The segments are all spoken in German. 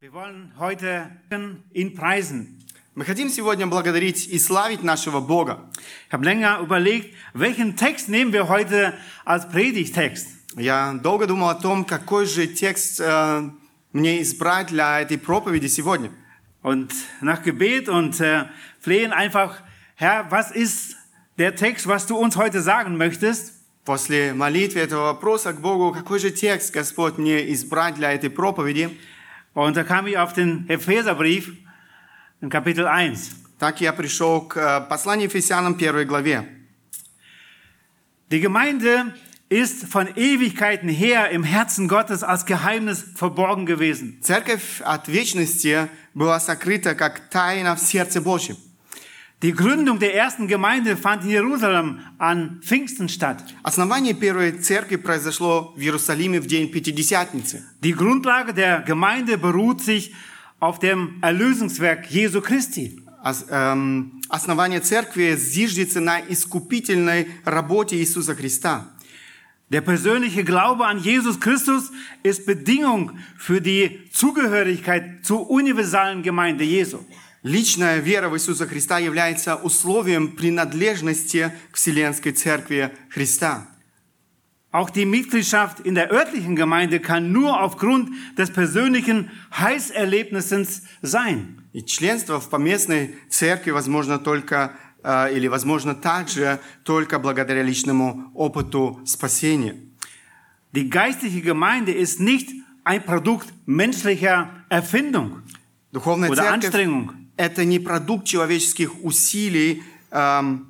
Wir wollen heute ihn preisen. Мы хотим сегодня благодарить и славить нашего Бога. Ich habe länger überlegt, welchen Text nehmen wir heute als Predigtext. Я долго думал о том, какой же текст э, мне избрать для этой проповеди сегодня. Und nach Gebet und äh, Flehen einfach, Herr, was ist der Text, was du uns heute sagen möchtest? После молитвы этого вопроса к Богу, какой же текст Господь мне избрать для этой проповеди, Und da kam ich auf den Epheserbrief in Kapitel 1. так я пришел к э, посланию Ефесянам 1 главе. Die Gemeinde ist von Ewigkeiten her im Herzen Gottes als Geheimnis verborgen gewesen. Церковь от вечности была сокрыта как тайна в сердце Божьем. Die Gründung der ersten Gemeinde fand in Jerusalem an Pfingsten statt. Основание первой церкви произошло в Иерусалиме в день Пятидесятницы. Die Grundlage der Gemeinde beruht sich auf dem Erlösungswerk Jesu Christi. Ос- эм, Основание церкви зиждется на искупительной работе Иисуса Христа. Der persönliche Glaube an Jesus Christus ist Bedingung für die Zugehörigkeit zur universalen Gemeinde Jesu. Личная вера в Иисуса Христа является условием принадлежности к Вселенской Церкви Христа. Auch die Mitgliedschaft in der örtlichen Gemeinde kann nur aufgrund des persönlichen Heißerlebnisses sein. И членство в поместной церкви возможно только э, или возможно также только благодаря личному опыту спасения. Die geistliche Gemeinde ist nicht ein Produkt menschlicher Erfindung Духовная oder церковь Anstrengung, – Это не продукт человеческих усилий, эм,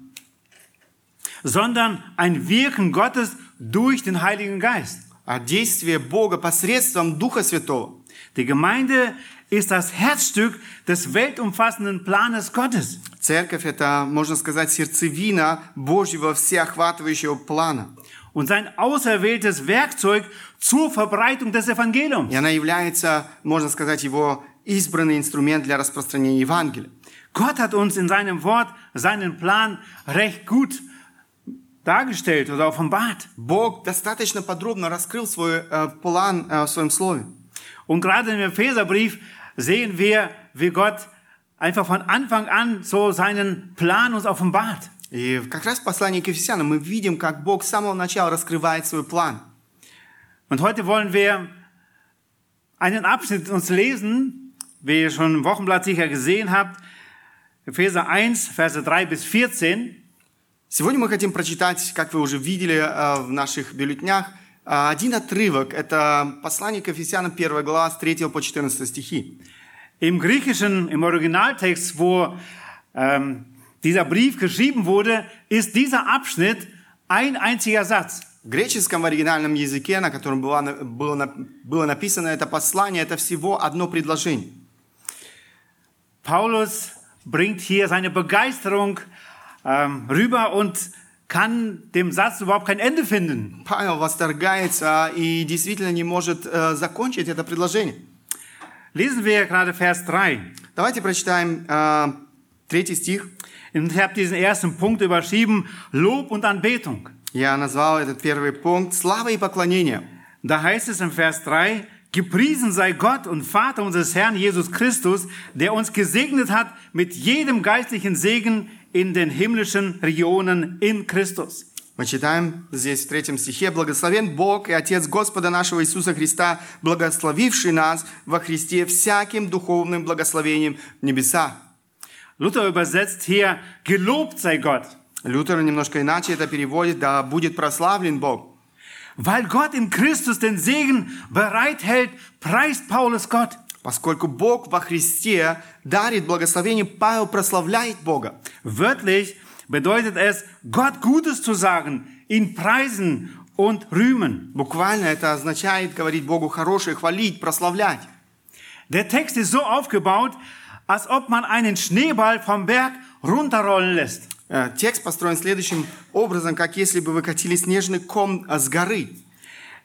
sondern ein Wirken Gottes durch den Heiligen Geist. а действие Бога посредством Духа Святого. Die Gemeinde ist das Herzstück des weltumfassenden Planes Gottes. Церковь – это, можно сказать, сердцевина Божьего всеохватывающего плана. und sein auserwähltes Werkzeug zur Verbreitung des Evangeliums. И она является, можно сказать, его избранный инструмент для распространения Евангелия. Gott hat uns in seinem Wort seinen Plan recht gut dargestellt oder offenbart. Бог достаточно подробно раскрыл свой э, план э, в своем слове. Und gerade im Epheserbrief sehen wir, wie Gott einfach von Anfang an so seinen Plan uns offenbart. И как раз в послании к Ефесянам мы видим, как Бог с самого начала раскрывает свой план. Und heute wollen wir einen Abschnitt uns lesen, wie ihr schon im Wochenblatt sicher gesehen habt, Epheser 1, Verse 3 bis 14. Сегодня мы хотим прочитать, как вы уже видели э, в наших бюллетнях, э, один отрывок. Это послание к Ефесянам 1 глава с 3 по 14 стихи. Im Griechischen, im Originaltext, wo ähm, dieser Brief geschrieben wurde, ist dieser Abschnitt ein einziger Satz. В греческом оригинальном языке, на котором было, было, было написано это послание, это всего одно предложение. Paulus bringt hier seine Begeisterung ähm, rüber und kann dem Satz überhaupt kein Ende finden. Павел восторгается и действительно не может э, закончить это предложение. Lesen wir gerade Vers 3. Давайте прочитаем э, третий стих. Und ich habe diesen ersten Punkt überschrieben, Lob und Anbetung. Я назвал этот первый пункт «Слава и поклонение». Da heißt es im Vers 3, Gepriesen sei Gott und Vater unseres Herrn Jesus Christus, der uns gesegnet hat mit jedem geistlichen Segen in den himmlischen Regionen in Christus. Мы читаем здесь в третьем стихе «Благословен Бог и Отец Господа нашего Иисуса Христа, благословивший нас во Христе всяким духовным благословением в небесах». Luther übersetzt hier, gelobt sei Gott, Лютер немножко иначе это переводит «Да будет прославлен Бог». weil Gott in Christus den Segen bereithält, preist Paulus Gott. Поскольку Бог во Христе дарит благословение, Павел прославляет Бога. Wörtlich bedeutet es, Gott Gutes zu sagen, ihn preisen und rühmen. Буквально это означает говорить Богу хорошее, хвалить, прославлять. Der Text ist so aufgebaut, als ob man einen Schneeball vom Berg runterrollen lässt. Э, Текст построен следующим образом, как если бы вы катили снежный ком э, с горы.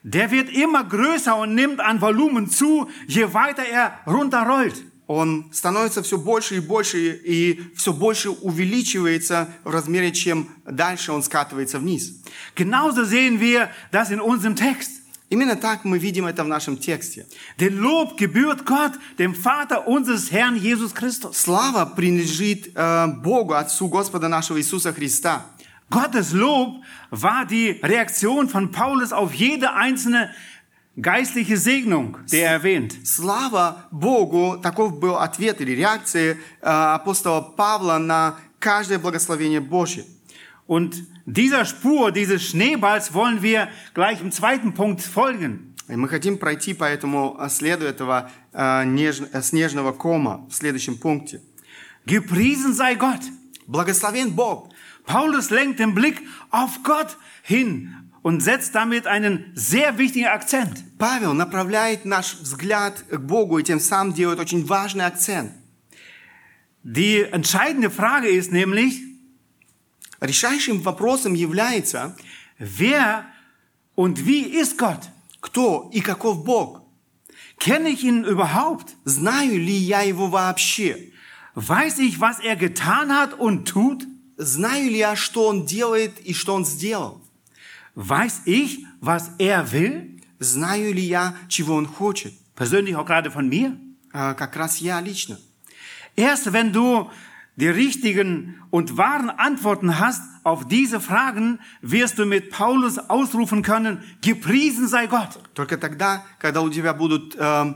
Der wird immer größer und nimmt an Volumen zu, je weiter er runterrollt. Он становится все больше и больше, и все больше увеличивается в размере, чем дальше он скатывается вниз. Genauso sehen wir das in unserem Text. Именно так мы видим это в нашем тексте. Denn Lob gebührt Gott, dem Vater unseres Herrn Jesus Christus. Слава принадлежит э, Богу, Отцу Господа нашего Иисуса Христа. Gottes Lob war die Reaktion von Paulus auf jede einzelne geistliche Segnung, die er erwähnt. Слава Богу, таков был ответ или реакция э, апостола Павла на каждое благословение Божье. Und dieser Spur, dieses Schneeballs wollen wir gleich im zweiten Punkt folgen. И мы хотим пройти по этому э, следу этого э, неж- э, снежного кома в следующем пункте. Gepriesen sei Gott. Благословен Бог. Paulus lenkt den Blick auf Gott hin und setzt damit einen sehr wichtigen Akzent. Павел направляет наш взгляд к Богу и тем самым делает очень важный акцент. Die entscheidende Frage ist nämlich, Решающим вопросом является, wer und wie ist Gott? кто и каков Бог. Kenne ich ihn überhaupt? Знаю ли я его вообще? Weiß ich, was er getan hat und tut? Знаю ли я, что он делает и что он сделал? Weiß ich, was er will? Знаю ли я, чего он хочет? Persönlich auch gerade von mir. А, Как раз я лично. Erst wenn du die richtigen und wahren Antworten hast auf diese Fragen, wirst du mit Paulus ausrufen können, gepriesen sei Gott. Только тогда, когда у тебя будут э,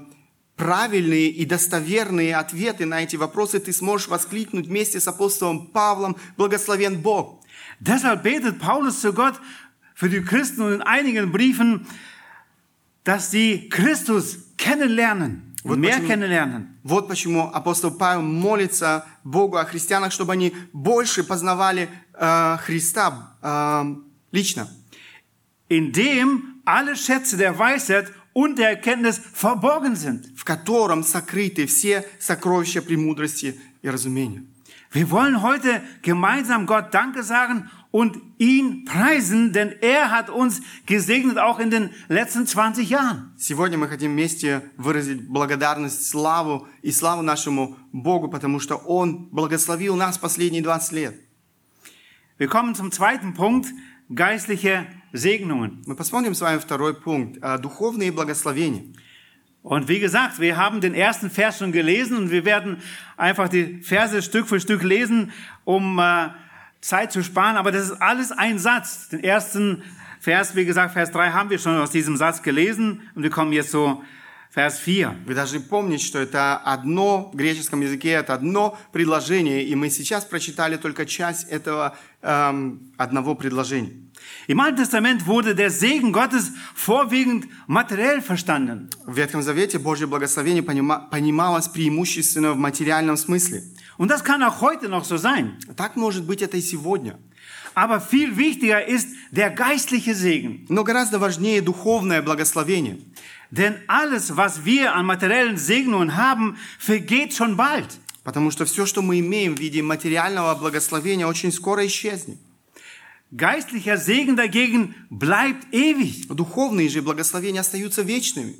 правильные и достоверные ответы на эти вопросы, ты сможешь воскликнуть вместе с апостолом Павлом «Благословен Бог». Deshalb betet Paulus zu Gott für die Christen und in einigen Briefen, dass sie Christus kennenlernen Вот und mehr почему- kennenlernen. Вот почему апостол Павел молится Богу о христианах, чтобы они больше познавали э, Христа э, лично, in dem alle Schätze der Weisheit und der Erkenntnis verborgen sind. в котором сокрыты все сокровища премудрости и разумения. Wir wollen heute gemeinsam Gott Danke sagen und ihn preisen, denn er hat uns gesegnet auch in den letzten 20 Jahren. Сегодня мы хотим вместе выразить благодарность, славу и славу нашему Богу, потому что Он благословил нас последние 20 лет. Wir kommen zum zweiten Punkt, geistliche Segnungen. Мы посмотрим с вами второй пункт. э, Духовные благословения. Und wie gesagt, wir haben den ersten Vers schon gelesen und wir werden einfach die Verse Stück für Stück lesen, um äh, Zeit zu sparen. Aber das ist alles ein Satz. Den ersten Vers, wie gesagt, Vers 3 haben wir schon aus diesem Satz gelesen und wir kommen jetzt zu Vers 4. Вы должны помнить, что это одно, в греческом языке это одно предложение, и мы сейчас прочитали только часть этого эм, одного предложения. Im Alten Testament wurde der Segen Gottes vorwiegend materiell verstanden. В Ветхом Завете Божье благословение понима- понималось преимущественно в материальном смысле. Und das kann auch heute noch so sein. Так может быть это и сегодня. Aber viel wichtiger ist der geistliche Segen. Но гораздо важнее духовное благословение. Denn alles, was wir an materiellen Segnungen haben, vergeht schon bald. Потому что все, что мы имеем в виде материального благословения, очень скоро исчезнет. Geistlicher Segen dagegen bleibt ewig. Духовные же благословения остаются вечными.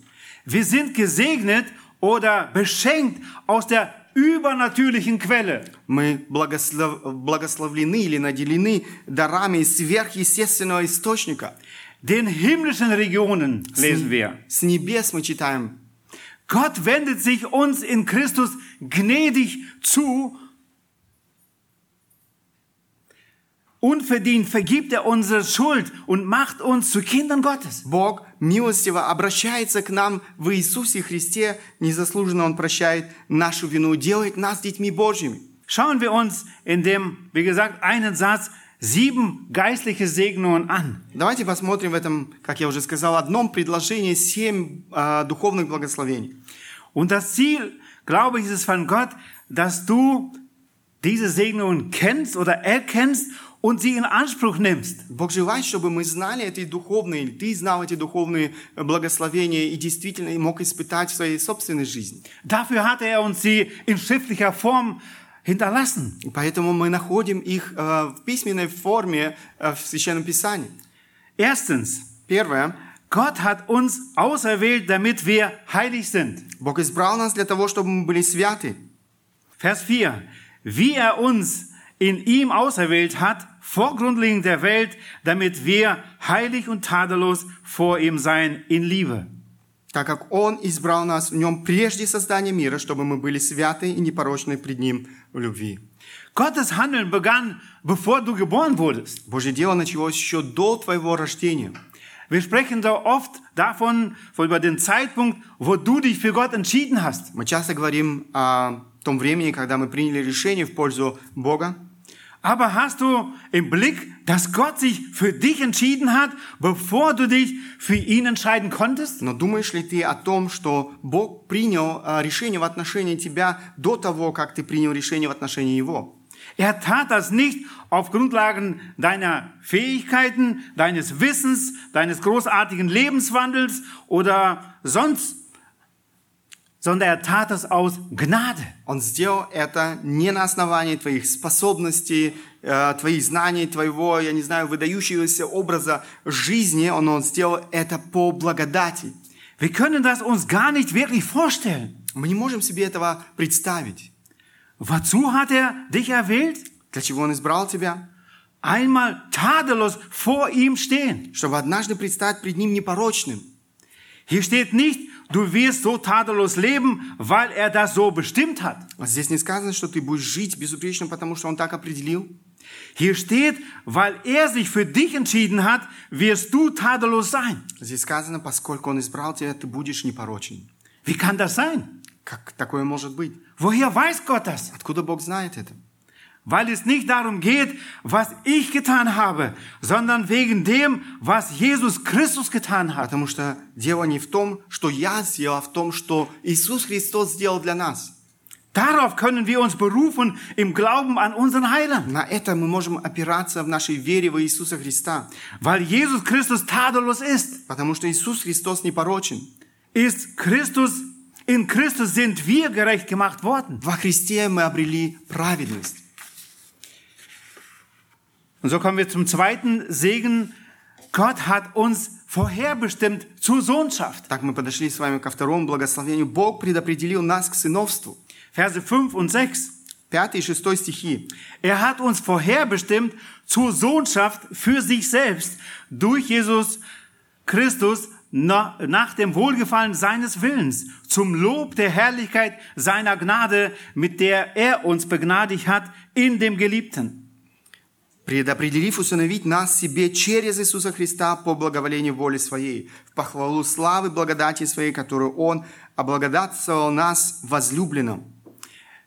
Wir sind gesegnet oder beschenkt aus der übernatürlichen Quelle. Мы благослов- благословлены или наделены дарами сверхъестественного источника. Den himmlischen Regionen lesen wir. С небес мы читаем. Gott wendet sich uns in Christus gnädig zu. Unverdient vergibt er unsere Schuld und macht uns zu Kindern Gottes. Бог милостиво обращается к нам в Иисусе Христе. Незаслуженно Он прощает нашу вину, делает нас детьми Божьими. Schauen wir uns in dem, wie gesagt, einen Satz sieben geistliche Segnungen an. Давайте посмотрим в этом, как я уже сказал, одном предложении семь а, духовных благословений. Und das Ziel, glaube ich, ist es von Gott, dass du diese Segnungen kennst oder erkennst und sie in Anspruch nimmst. Бог желает, чтобы мы знали эти духовные, ты знал эти духовные благословения и действительно мог испытать в своей собственной жизни. Dafür hat er uns sie in schriftlicher Form hinterlassen. Поэтому мы находим их э, в письменной форме э, в Священном Писании. Erstens, Первое. Gott hat uns auserwählt, damit wir heilig sind. Бог избрал нас для того, чтобы мы были святы. Vers 4. Wie er uns in ihm auserwählt hat, vor Grundlegung der Welt, damit wir heilig und tadellos vor ihm sein in Liebe. так как Он избрал нас в Нем прежде создания мира, чтобы мы были святы и непорочны пред Ним в любви. Gottes Handeln begann, bevor du geboren wurdest. Божье дело началось еще до твоего рождения. Wir sprechen da oft davon, von über den Zeitpunkt, wo du dich für Gott entschieden hast. Мы часто говорим о том времени, когда мы приняли решение в пользу Бога. Aber hast du im Blick, dass Gott sich für dich entschieden hat, bevor du dich für ihn entscheiden konntest? Но думаешь ли ты о том, что Бог принял а, решение в отношении тебя до того, как ты принял решение в отношении Его? Er tat das nicht auf Grundlagen deiner Fähigkeiten, deines Wissens, deines großartigen Lebenswandels oder sonst, sondern er tat das aus Gnade. Он сделал это не на основании твоих способностей, э, твоих знаний, твоего, я не знаю, выдающегося образа жизни. Он, он сделал это по благодати. Wir können das uns gar nicht wirklich vorstellen. Мы не можем себе этого представить. Wozu hat er dich erwählt? Для чего Он избрал тебя? Einmal tadellos vor ihm stehen. Чтобы однажды предстать пред Ним непорочным. Hier steht nicht, du wirst so tadellos leben, weil er das so bestimmt hat. А Здесь не сказано, что ты будешь жить безупречно, потому что Он так определил. Hier steht, weil er sich für dich entschieden hat, wirst du tadellos sein. Здесь сказано, поскольку Он избрал тебя, ты будешь непорочен. Wie kann das sein? Как такое может быть? Woher weiß Gott das? Откуда Бог знает это? Weil es nicht darum geht, was ich getan habe, sondern wegen dem, was Jesus Christus getan hat. Потому что дело не в том, что я сделал, а в том, что Иисус Христос сделал для нас. Darauf können wir uns berufen im Glauben an unseren Heiland. На это мы можем опираться в нашей вере в Иисуса Христа. Weil Jesus Christus tadellos ist, Потому что Иисус Христос непорочен. ist Christus, in Christus sind wir gerecht gemacht worden. Во Христе мы обрели праведность. Und so kommen wir zum zweiten Segen. Gott hat uns vorherbestimmt zur Sohnschaft. Так мы подошли с вами ко второму благословению. Бог предопределил нас к сыновству. Verse 5 und 6. Пятый и шестой стихи. Er hat uns vorherbestimmt zur Sohnschaft für sich selbst durch Jesus Christus na- nach dem Wohlgefallen seines Willens, zum Lob der Herrlichkeit seiner Gnade, mit der er uns begnadigt hat in dem Geliebten. Предопределив усыновить нас себе через Иисуса Христа по благоволению воли Своей, в похвалу славы благодати Своей, которую Он облагодатствовал нас возлюбленным.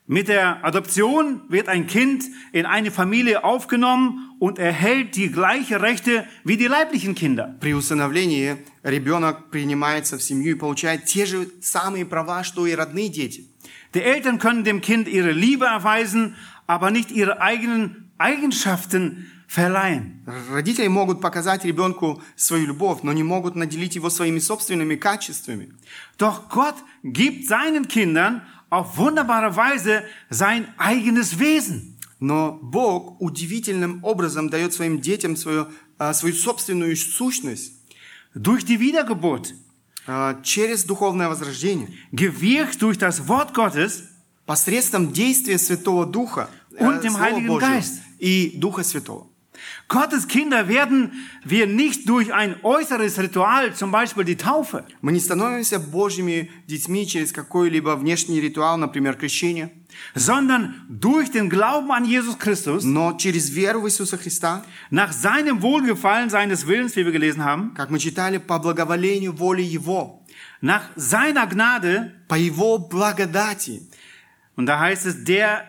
Mit der Adoption wird ein Kind in eine Familie aufgenommen und erhält die gleichen Rechte wie die leiblichen Kinder. При усыновлении ребенок принимается в семью и получает те же самые права, что и родные дети. Die Eltern können dem Kind ihre Liebe erweisen, aber nicht ihre eigenen Eigenschaften verleihen. Родители могут показать ребенку свою любовь, но не могут наделить его своими собственными качествами. Doch Gott gibt seinen Kindern auf wunderbare Weise sein eigenes Wesen. Но Бог удивительным образом дает своим детям свою, а, свою собственную сущность Durch die Wiedergeburt, а, через духовное возрождение, gewirkt durch das Wort Gottes, посредством действия Святого Духа Und dem Heiligen Geist. и Духа Святого. Gottes Kinder werden wir nicht durch ein äußeres Ritual, zum Beispiel die Taufe, Мы не становимся Божьими детьми через какой-либо внешний ритуал, например, крещение, sondern durch den Glauben an Jesus Christus, но через веру в Иисуса Христа, nach seinem Wohlgefallen seines Willens, wie wir gelesen haben, как мы читали, по благоволению воли Его, nach seiner Gnade, по Его благодати. und da heißt es, der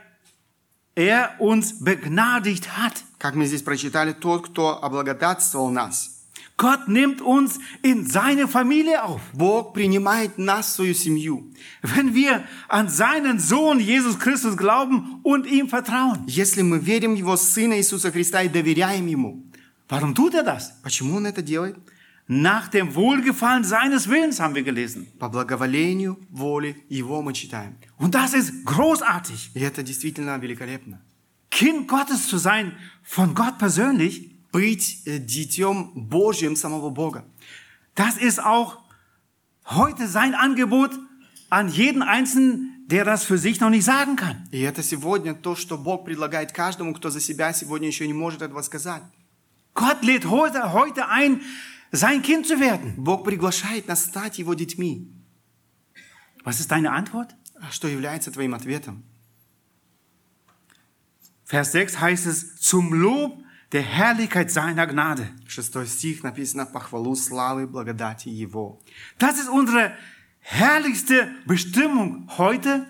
er uns begnadigt hat. Как мы здесь прочитали, тот, кто облагодатствовал нас. Gott nimmt uns in seine Familie auf. Бог принимает нас в свою семью. Wenn wir an seinen Sohn Jesus Christus glauben und ihm vertrauen. Если мы верим в Его Сына Иисуса Христа и доверяем Ему. Warum tut er das? Почему Он это делает? Nach dem Wohlgefallen seines Willens haben wir gelesen. По благоволению воли Его мы читаем. Und das ist großartig. И это действительно великолепно. Kind Gottes zu sein, von Gott persönlich, Быть э, детем Божьим самого Бога. das ist auch heute sein Angebot an jeden Einzelnen, der das für sich noch nicht sagen kann. И это сегодня то, что Бог предлагает каждому, кто за себя сегодня еще не может этого сказать. Gott lädt heute, heute ein, sein Kind zu werden. Бог приглашает нас стать Его детьми. Was ist deine Antwort? А Что является твоим ответом? Vers 6 heißt es, zum Lob der Herrlichkeit seiner Gnade. Шестой стих написано «Похвалу славы благодати Его». Das ist unsere herrlichste Bestimmung heute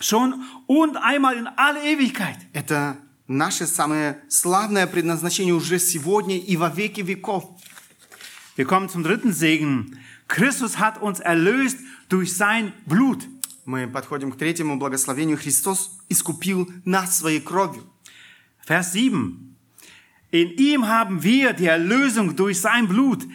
schon und einmal in alle Ewigkeit. Это наше самое славное предназначение уже сегодня и во веки веков. Wir kommen zum dritten Segen. Christus hat uns erlöst durch sein Blut. Мы подходим к третьему благословению. Христос искупил нас своей кровью. Vers 7. In ihm haben wir die Erlösung durch sein Blut,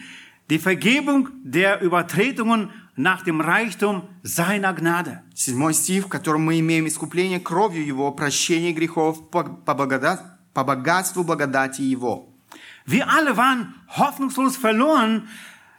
die Vergebung der Übertretungen nach dem Reichtum seiner Gnade. Седьмой стих, в котором мы имеем искупление кровью Его, прощение грехов по, по благода- по богатству благодати Его. Wir alle waren hoffnungslos verloren,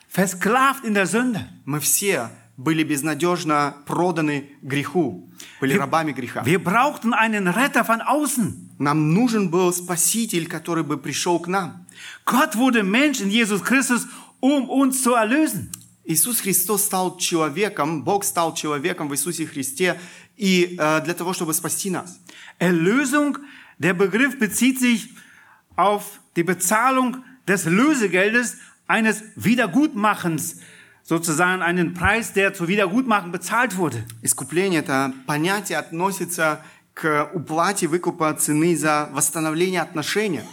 versklavt in der Sünde. Мы все были безнадежно проданы греху, были рабами греха. Wir brauchten einen Retter von außen. Нам нужен был Спаситель, который бы пришел к нам. Gott wurde Mensch in Jesus Christus, um uns zu erlösen. Иисус Христос стал человеком, Бог стал человеком в Иисусе Христе и э, для того, чтобы спасти нас. Erlösung, der Begriff bezieht sich auf die Bezahlung des Lösegeldes eines Wiedergutmachens, sozusagen einen Preis, der zur Wiedergutmachen bezahlt wurde. Искупление – это понятие относится к уплате выкупа цены за восстановление отношения.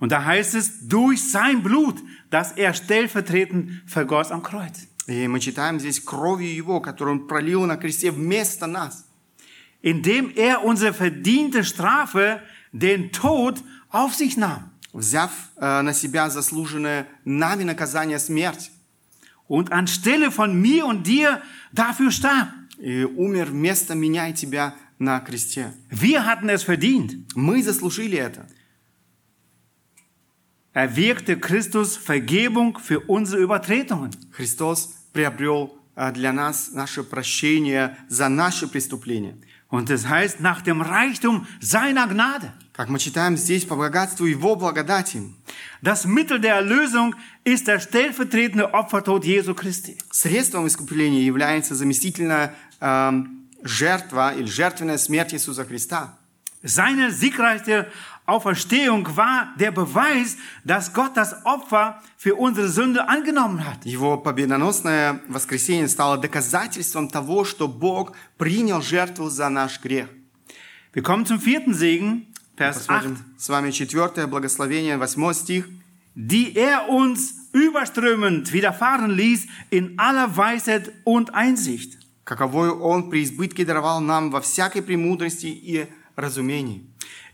Und da heißt es, durch sein Blut, das er stellvertretend vergoss am Kreuz. И мы читаем здесь кровью Его, которую Он пролил на кресте вместо нас. Indem er unsere verdiente Strafe, den Tod, auf sich nahm. Взяв э, на себя заслуженное нами наказание смерть, Und anstelle von mir und dir dafür starb. и умер вместо меня и тебя на кресте. Wir hatten es verdient. Мы заслужили это. erwirkte Christus Vergebung für unsere Übertretungen. Христос приобрел э, для нас наше прощение за наши преступления. Und es heißt, nach dem Reichtum seiner Gnade. Как мы читаем здесь, по богатству Его благодати, Das Mittel der Erlösung ist der stellvertretende Opfertod Jesu Christi. средством искупления является заместительная эм, жертва или жертвенная смерть Иисуса Христа. Seine siegreiche Auferstehung war der Beweis, dass Gott das Opfer für unsere Sünde angenommen hat. Его победоносное воскресение стало доказательством того, что Бог принял жертву за наш грех. Wir kommen zum vierten Segen, Vers 8. Посмотрим с вами четвертое благословение, восьмой стих. Die er uns überströmend widerfahren ließ in aller Weisheit und Einsicht. каковою Он при избытке даровал нам во всякой премудрости и разумении.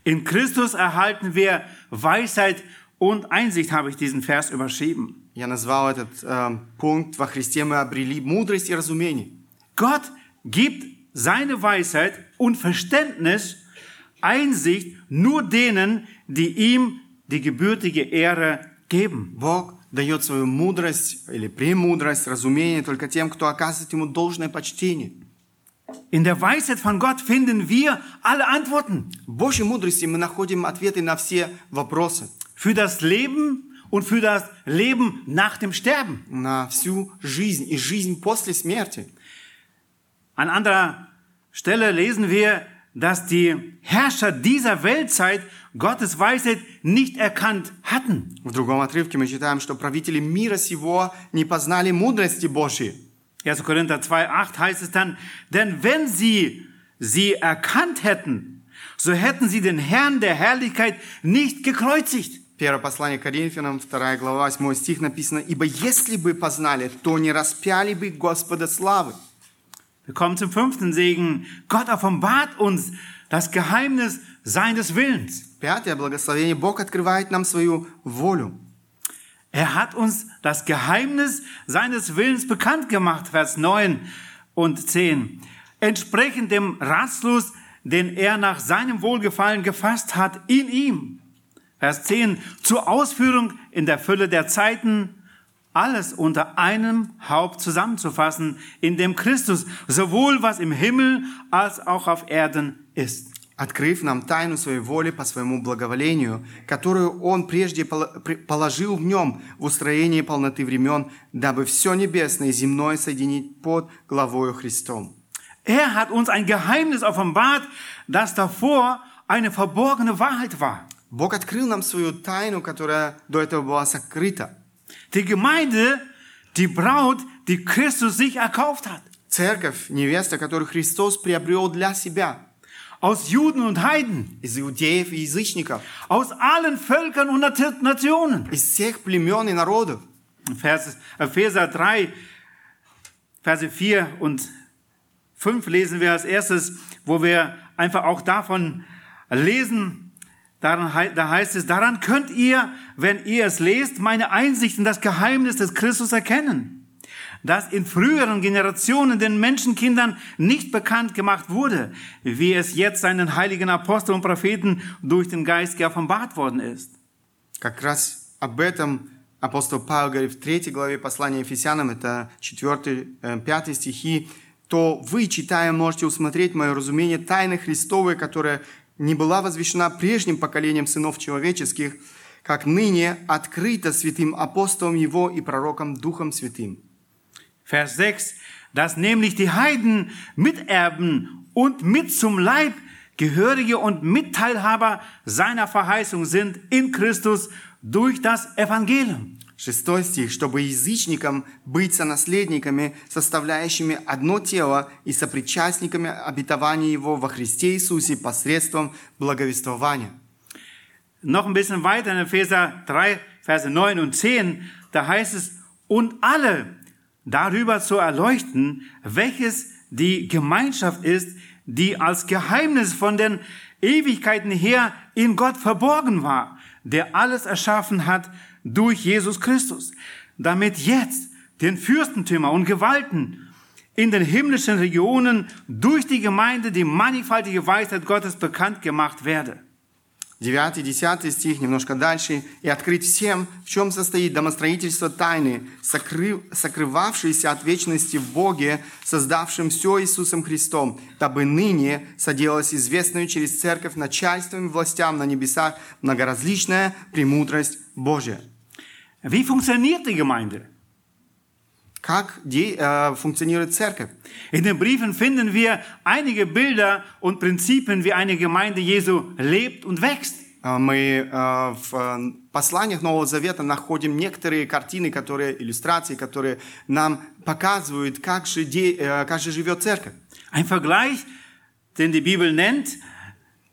In Christus erhalten wir Weisheit und Einsicht, habe ich diesen Vers überschrieben. Я назвал этот э, пункт «Во Христе мы обрели мудрость и разумение». Gott gibt seine Weisheit und Verständnis, Einsicht nur denen, die ihm die gebürtige Ehre geben. Бог дает свою мудрость или премудрость, разумение только тем, кто оказывает Ему должное почтение. In der Weisheit von Gott finden wir alle Antworten В Божьей мудрости мы находим ответы на все вопросы, für das Leben und für das Leben nach dem Sterben. на всю жизнь и жизнь после смерти. An anderer Stelle lesen wir, dass die Herrscher dieser Weltzeit Gottes Weisheit nicht erkannt hatten. В другом отрывке мы читаем, что правители мира сего не познали мудрости Божьей. 1. Korinther 2,8 heißt es dann, denn wenn sie sie erkannt hätten, so hätten sie den Herrn der Herrlichkeit nicht gekreuzigt. Первое послание к Коринфянам, 2 глава, 8 стих написано, «Ибо если бы познали, то не распяли бы Господа славы». Wir kommen zum fünften Segen. Gott offenbart uns das Geheimnis seines Willens. Пятое благословение. Бог открывает нам свою волю. Er hat uns das Geheimnis seines Willens bekannt gemacht, Vers 9 und 10. Entsprechend dem Ratschluss, den er nach seinem Wohlgefallen gefasst hat in ihm. Vers 10. Zur Ausführung in der Fülle der Zeiten alles unter einem Haupt zusammenzufassen, in dem Christus sowohl was im Himmel als auch auf Erden ist. Открыв нам тайну своей воли по своему благоволению, которую Он прежде положил в нем в устроении полноты времен, дабы все небесное и земное соединить под главою Христом. Er hat uns ein Geheimnis offenbart, das davor eine verborgene Wahrheit war. Бог открыл нам свою тайну, которая до этого была сокрыта. Die Gemeinde, die Braut, die Christus sich erkauft hat. Церковь, невеста, которую Христос приобрел для себя, Aus Juden und Heiden, из иудеев и язычников, aus allen Völkern und Nat- Nationen. из всех племен и народов. Vers, Epheser 3, Verse 4 und 5 lesen wir als erstes, wo wir einfach auch davon lesen. Daran, hei- da heißt es, daran könnt ihr, wenn ihr es lest, meine Einsicht in das Geheimnis des Christus erkennen, Das in früheren Generationen den Menschenkindern nicht bekannt gemacht wurde, wie es jetzt seinen heiligen Aposteln und Propheten durch den Geist geoffenbart worden ist. Как раз об этом апостол Павел говорит в третьей главе послания Ефесянам, это 4-5 стихи, то вы, читая, можете усмотреть мое разумение тайны Христовой, которая не была возвещена прежним поколением сынов человеческих, как ныне открыта святым апостолом его и пророком Духом Святым. Vers 6, dass nämlich die Heiden Miterben und mit zum Leib Gehörige und Mitteilhaber seiner Verheißung sind in Christus durch das Evangelium. Шестой стих. «Чтобы язычникам быть сонаследниками, составляющими одно тело и сопричастниками обетования Его во Христе Иисусе посредством благовествования». Noch ein bisschen weiter in Epheser 3, Verse 9 und 10, da heißt es, und alle darüber zu erleuchten, welches die Gemeinschaft ist, die als Geheimnis von den Ewigkeiten her in Gott verborgen war, der alles erschaffen hat durch Jesus Christus, damit jetzt den Fürstentümer und Gewalten in den himmlischen Regionen durch die Gemeinde die mannigfaltige Weisheit Gottes bekannt gemacht werde. 9 10 стих, немножко дальше. «И открыть всем, в чем состоит домостроительство тайны, сокры- сокрывавшейся от вечности в Боге, создавшем все Иисусом Христом, дабы ныне соделалось известную через церковь начальством и властям на небесах многоразличная премудрость Божия». Wie funktioniert die Gemeinde? Как де- э, функционирует церковь? In den Briefen finden wir einige Bilder und Prinzipien, wie eine Gemeinde Jesu lebt und wächst. Э, Мы э, в э, посланиях Нового Завета находим некоторые картины, которые, иллюстрации, которые нам показывают, как же, де- э, как же живет церковь. Ein Vergleich, den die Bibel nennt,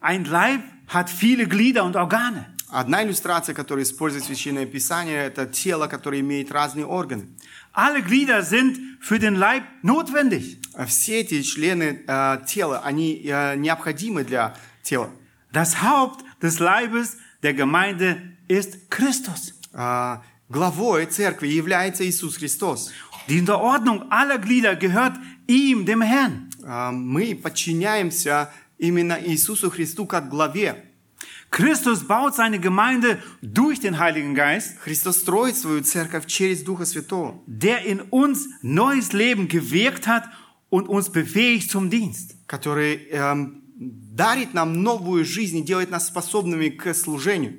ein Leib hat viele Glieder und Organe. Одна иллюстрация, которую использует Священное Писание, это тело, которое имеет разные органы. Alle Glieder sind für den Leib notwendig. А Все эти члены э, тела, они э, необходимы для тела. Das Haupt des Leibes der Gemeinde ist Christus. Э, Главой церкви является Иисус Христос. Die Unterordnung aller Glieder gehört ihm, dem Herrn. Э, Мы подчиняемся именно Иисусу Христу как главе. Christus baut seine Gemeinde durch den Heiligen Geist, Христос строит свою церковь через Духа Святого, der in uns neues Leben gewirkt hat und uns befähigt zum Dienst. который эм, дарит нам новую жизнь и делает нас способными к служению.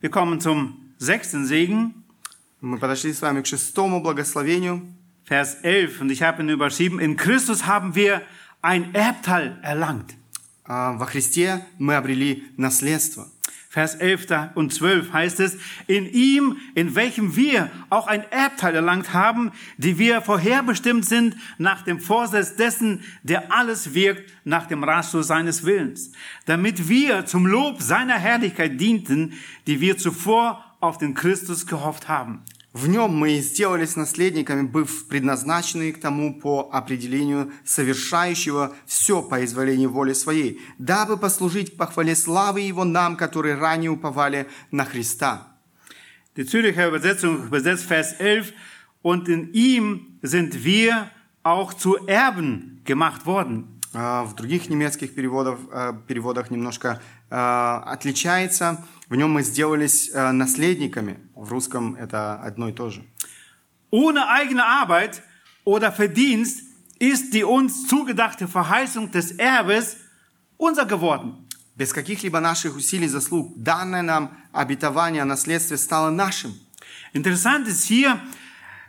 Wir kommen zum sechsten Segen, Мы подошли с вами к шестому благословению. Vers 11, und ich habe ihn überschrieben, in Christus haben wir ein Erbteil erlangt. А, Во Христе мы обрели наследство. Vers 11 und 12 heißt es, in ihm, in welchem wir auch ein Erbteil erlangt haben, die wir vorherbestimmt sind nach dem Vorsatz dessen, der alles wirkt nach dem Ratschluss seines Willens, damit wir zum Lob seiner Herrlichkeit dienten, die wir zuvor auf den Christus gehofft haben. В нем мы и сделались наследниками, быв предназначены к тому по определению совершающего все по изволению воли своей, дабы послужить похвале славы Его нам, которые ранее уповали на Христа. Die Zürcher Übersetzung übersetzt Vers 11, und in ihm sind wir auch zu Erben gemacht worden. А, В других немецких переводах, э, переводах немножко э, отличается. В В нем мы сделались э, наследниками. В русском это одно и то же. Ohne eigene Arbeit oder Verdienst ist die uns zugedachte Verheißung des Erbes unser geworden. Без каких-либо наших усилий и заслуг данное нам обетование о наследстве стало нашим. Interessant ist hier,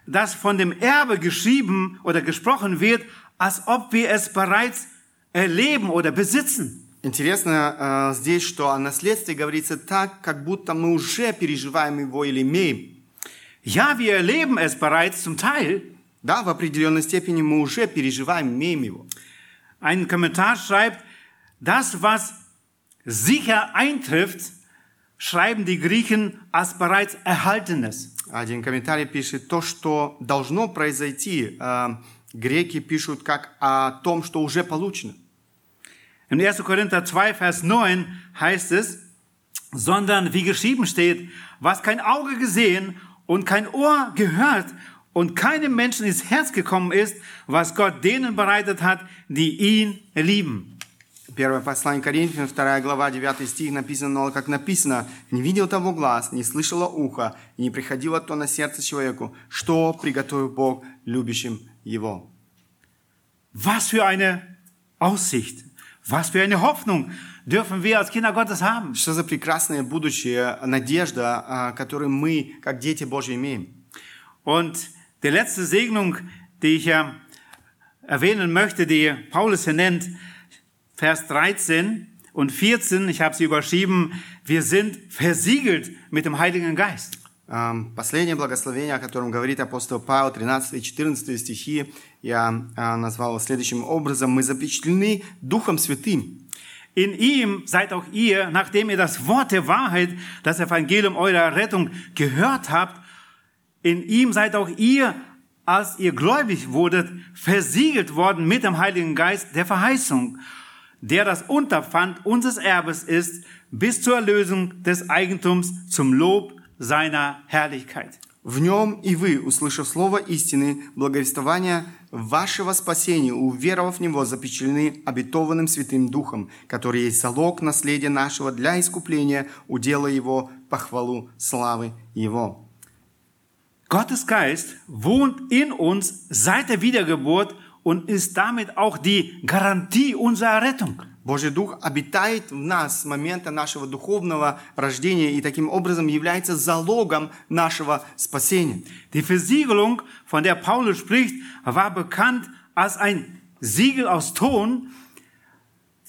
dass von dem Erbe geschrieben oder gesprochen wird, als ob wir es bereits erleben oder besitzen. Интересно э, здесь, что о наследстве говорится так, как будто мы уже переживаем его или имеем. Ja, wir erleben es bereits zum Teil. Да, в определенной степени мы уже переживаем, имеем его. Ein Kommentar schreibt, das, was sicher eintrifft, schreiben die Griechen als bereits Erhaltenes. Один комментарий пишет, то, что должно произойти, э, греки пишут как о том, что уже получено. In 1. Korinther 2, Vers 9 heißt es, sondern wie geschrieben steht, was kein Auge gesehen und kein Ohr gehört und keinem Menschen ins Herz gekommen ist, was Gott denen bereitet hat, die ihn lieben. Первое послание Коринфянам, 2 глава, 9 стих написано, как написано, «Не видел того глаз, не слышало ухо, и не приходило то на сердце человеку, что приготовил Бог любящим его». Was für eine Aussicht, was für eine Hoffnung dürfen wir als Kinder Gottes haben. Что за прекрасное будущее, надежда, а, которую мы, как дети Божьи, имеем. Und die letzte Segnung, die ich ja erwähnen möchte, die Paulus hier nennt, Vers 13 und 14, ich habe sie überschrieben, wir sind versiegelt mit dem Heiligen Geist. Ам, Последнее благословение, о котором говорит апостол Павел, 13 и 14 стихи, я а, назвал его следующим образом. «Мы запечатлены Духом Святым, In ihm seid auch ihr, nachdem ihr das Wort der Wahrheit, das Evangelium eurer Rettung gehört habt, in ihm seid auch ihr, als ihr gläubig wurdet, versiegelt worden mit dem Heiligen Geist der Verheißung, der das Unterpfand unseres Erbes ist, bis zur Erlösung des Eigentums zum Lob seiner Herrlichkeit. В нем и вы, услышав слово истины, благовествования вашего спасения, уверовав в него, запечатлены обетованным Святым Духом, который есть залог наследия нашего для искупления, удела его, похвалу славы его. Gottes Geist wohnt in uns seit der Wiedergeburt und ist damit auch die Garantie unserer Rettung. Божий Дух обитает в нас с момента нашего духовного рождения и таким образом является залогом нашего спасения. Die Versiegelung, von der Paulus spricht, war bekannt als ein Siegel aus Ton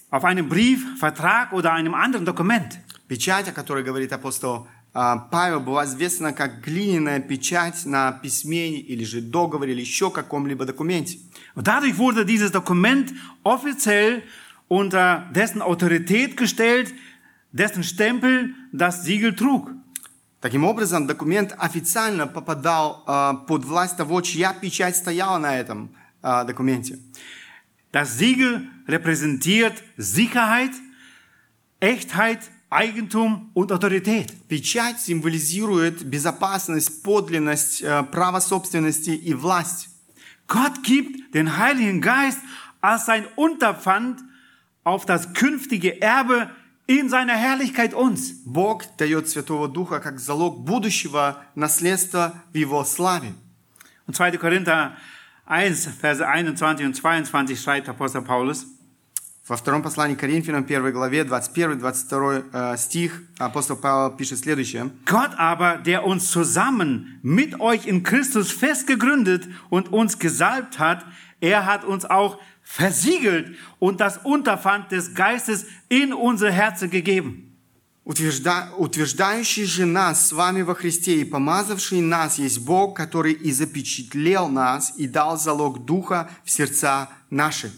auf einem Brief, Vertrag oder einem anderen Dokument. Печать, о которой говорит апостол а, Павел, была известна как глиняная печать на письме или же договоре или еще каком-либо документе. Dadurch wurde dieses Dokument offiziell unter dessen Autorität gestellt, dessen Stempel das Siegel trug. Таким образом, документ официально попадал а, под власть того, чья печать стояла на этом а, документе. Das Siegel repräsentiert Sicherheit, Echtheit, Eigentum und Autorität. Печать символизирует безопасность, подлинность, э, право собственности и власть. Gott gibt den Heiligen Geist als sein Unterpfand auf das künftige Erbe in seiner Herrlichkeit uns. Бог дает Святого Духа как залог будущего наследства в Его славе. Und 2. Korinther 1, Verse 21 und 22 schreibt Apostel Paulus, Во втором послании к Коринфянам, первой главе, 21-22 э, стих, апостол Павел пишет следующее. Gott aber, der uns zusammen mit euch in Christus festgegründet und uns gesalbt hat, er hat uns auch versiegelt und das Unterpfand des Geistes in unsere Herzen gegeben. Утвержда... Утверждающий же нас с вами во Христе и помазавший нас есть Бог, который и запечатлел нас и дал залог Духа в сердца наши.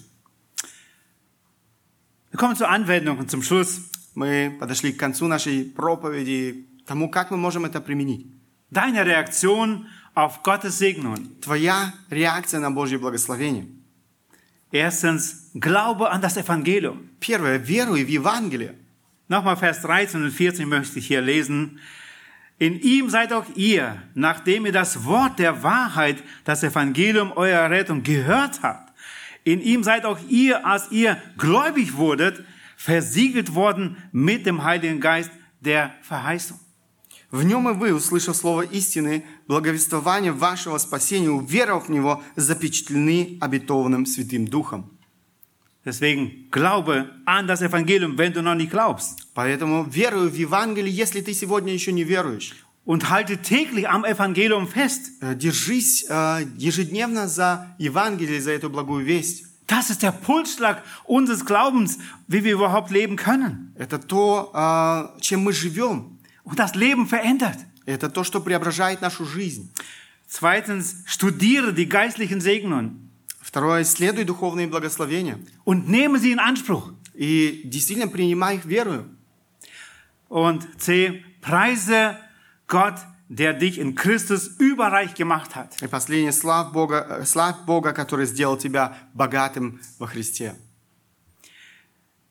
Wir kommen zur Anwendung und zum Schluss. Мы подошли к концу нашей проповеди, тому, как мы можем это применить. Deine Reaktion auf Gottes Segnungen. Твоя реакция на Божье благословение. Erstens, Glaube an das Evangelium. Первое, веруй в Евангелие. Nochmal Vers 13 und 14 möchte ich hier lesen. In ihm seid auch ihr, nachdem ihr das Wort der Wahrheit, das Evangelium eurer Rettung gehört habt. In ihm seid auch ihr, als ihr gläubig wurdet, versiegelt worden mit dem Heiligen Geist der Verheißung. В нем и вы, услышав слово истины, благовествование вашего спасения, уверовав в него, запечатлены обетованным Святым Духом. Deswegen glaube an das Evangelium, wenn du noch nicht glaubst. Поэтому верую в Евангелие, если ты сегодня еще не веруешь. Und halte täglich am Evangelium fest. Э, Держись э, ежедневно за Евангелие, за эту благую весть. Das ist der Pulsschlag unseres Glaubens, wie wir überhaupt leben können. Это то, э, чем мы живем. Und das Leben verändert. Это то, что преображает нашу жизнь. Zweitens, studiere die geistlichen Segnungen Второе, исследуй духовные благословения. und nehme sie in Anspruch. И действительно принимай их верою. Und C, preise Gott, der dich in Christus überreich gemacht hat. И последнее, славь Бога, э, славь Бога, который сделал тебя богатым во Христе.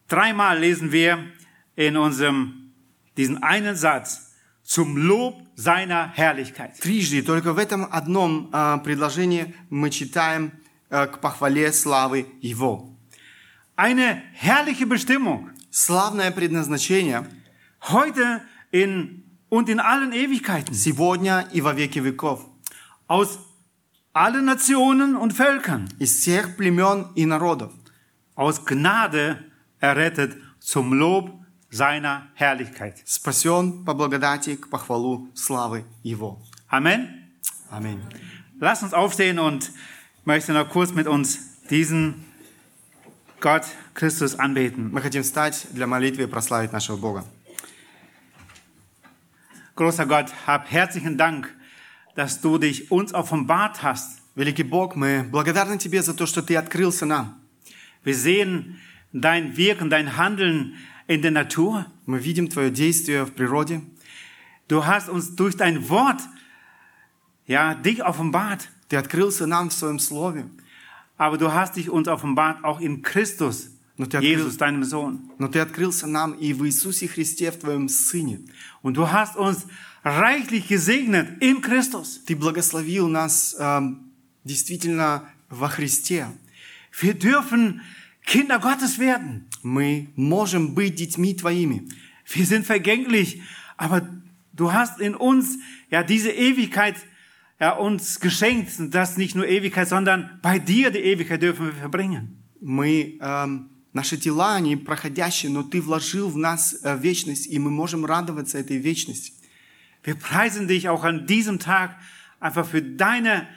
Dreimal lesen wir in unserem, diesen einen Satz, zum Lob seiner Herrlichkeit. Трижды, только в этом одном а, предложении мы читаем а, к похвале славы Его. Eine herrliche Bestimmung, Славное предназначение heute in, und in allen Ewigkeiten, сегодня и во веки веков. aus allen Nationen und Völkern, Из всех племен и народов. aus Gnade errettet zum Lob seiner Herrlichkeit. Спасен по благодати к похвалу славы Его. Amen. Аминь. Lass uns aufstehen und ich möchte noch kurz mit uns diesen Gott Christus anbeten. Мы хотим встать для молитвы и прославить нашего Бога. Großer Gott, hab herzlichen Dank, dass du dich uns offenbart hast. Великий Бог, мы благодарны Тебе за то, что Ты открылся нам. Wir sehen dein Wirken, dein Handeln in der Natur. Мы видим Твое действие в природе. Du hast uns durch dein Wort, ja, dich offenbart. Ты открылся нам в Своем Слове. Aber du hast dich uns offenbart auch in Christus, Но ты, Jesus, открыл- deinem Sohn. но Ты открылся нам и в Иисусе Христе, в Твоем Сыне. Und du hast uns reichlich gesegnet in Christus. Ты благословил нас эм, действительно во Христе. Wir dürfen Kinder Gottes werden. Мы можем быть детьми Твоими. Wir sind vergänglich, aber du hast in uns ja diese Ewigkeit ja, uns geschenkt. Und das nicht nur Ewigkeit, sondern bei dir die Ewigkeit dürfen wir verbringen. Мы, эм, наши тела, они проходящие, но Ты вложил в нас э, вечность, и мы можем радоваться этой вечности. Wir preisen dich auch an diesem Tag einfach für deine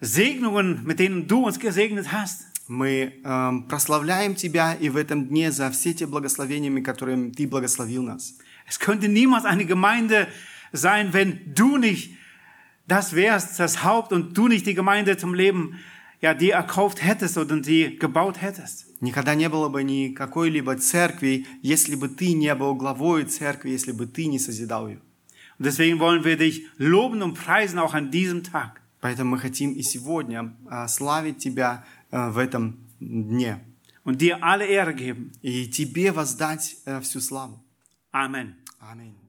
Segnungen, mit denen du uns gesegnet hast. Мы эм, прославляем Тебя и в этом дне за все те благословениями, которыми Ты благословил нас. Es könnte niemals eine Gemeinde sein, wenn du nicht das wärst, das Haupt, und du nicht die Gemeinde zum Leben, ja, die erkauft hättest oder die gebaut hättest. Никогда не было бы ни какой-либо церкви, если бы Ты не был главой церкви, если бы Ты не созидал ее. Und deswegen wollen wir dich loben und preisen auch an diesem Tag. Поэтому мы хотим и сегодня а, славить Тебя в этом дне. Und dir alle Ehre geben. И Тебе воздать а, всю славу. Amen. Аминь.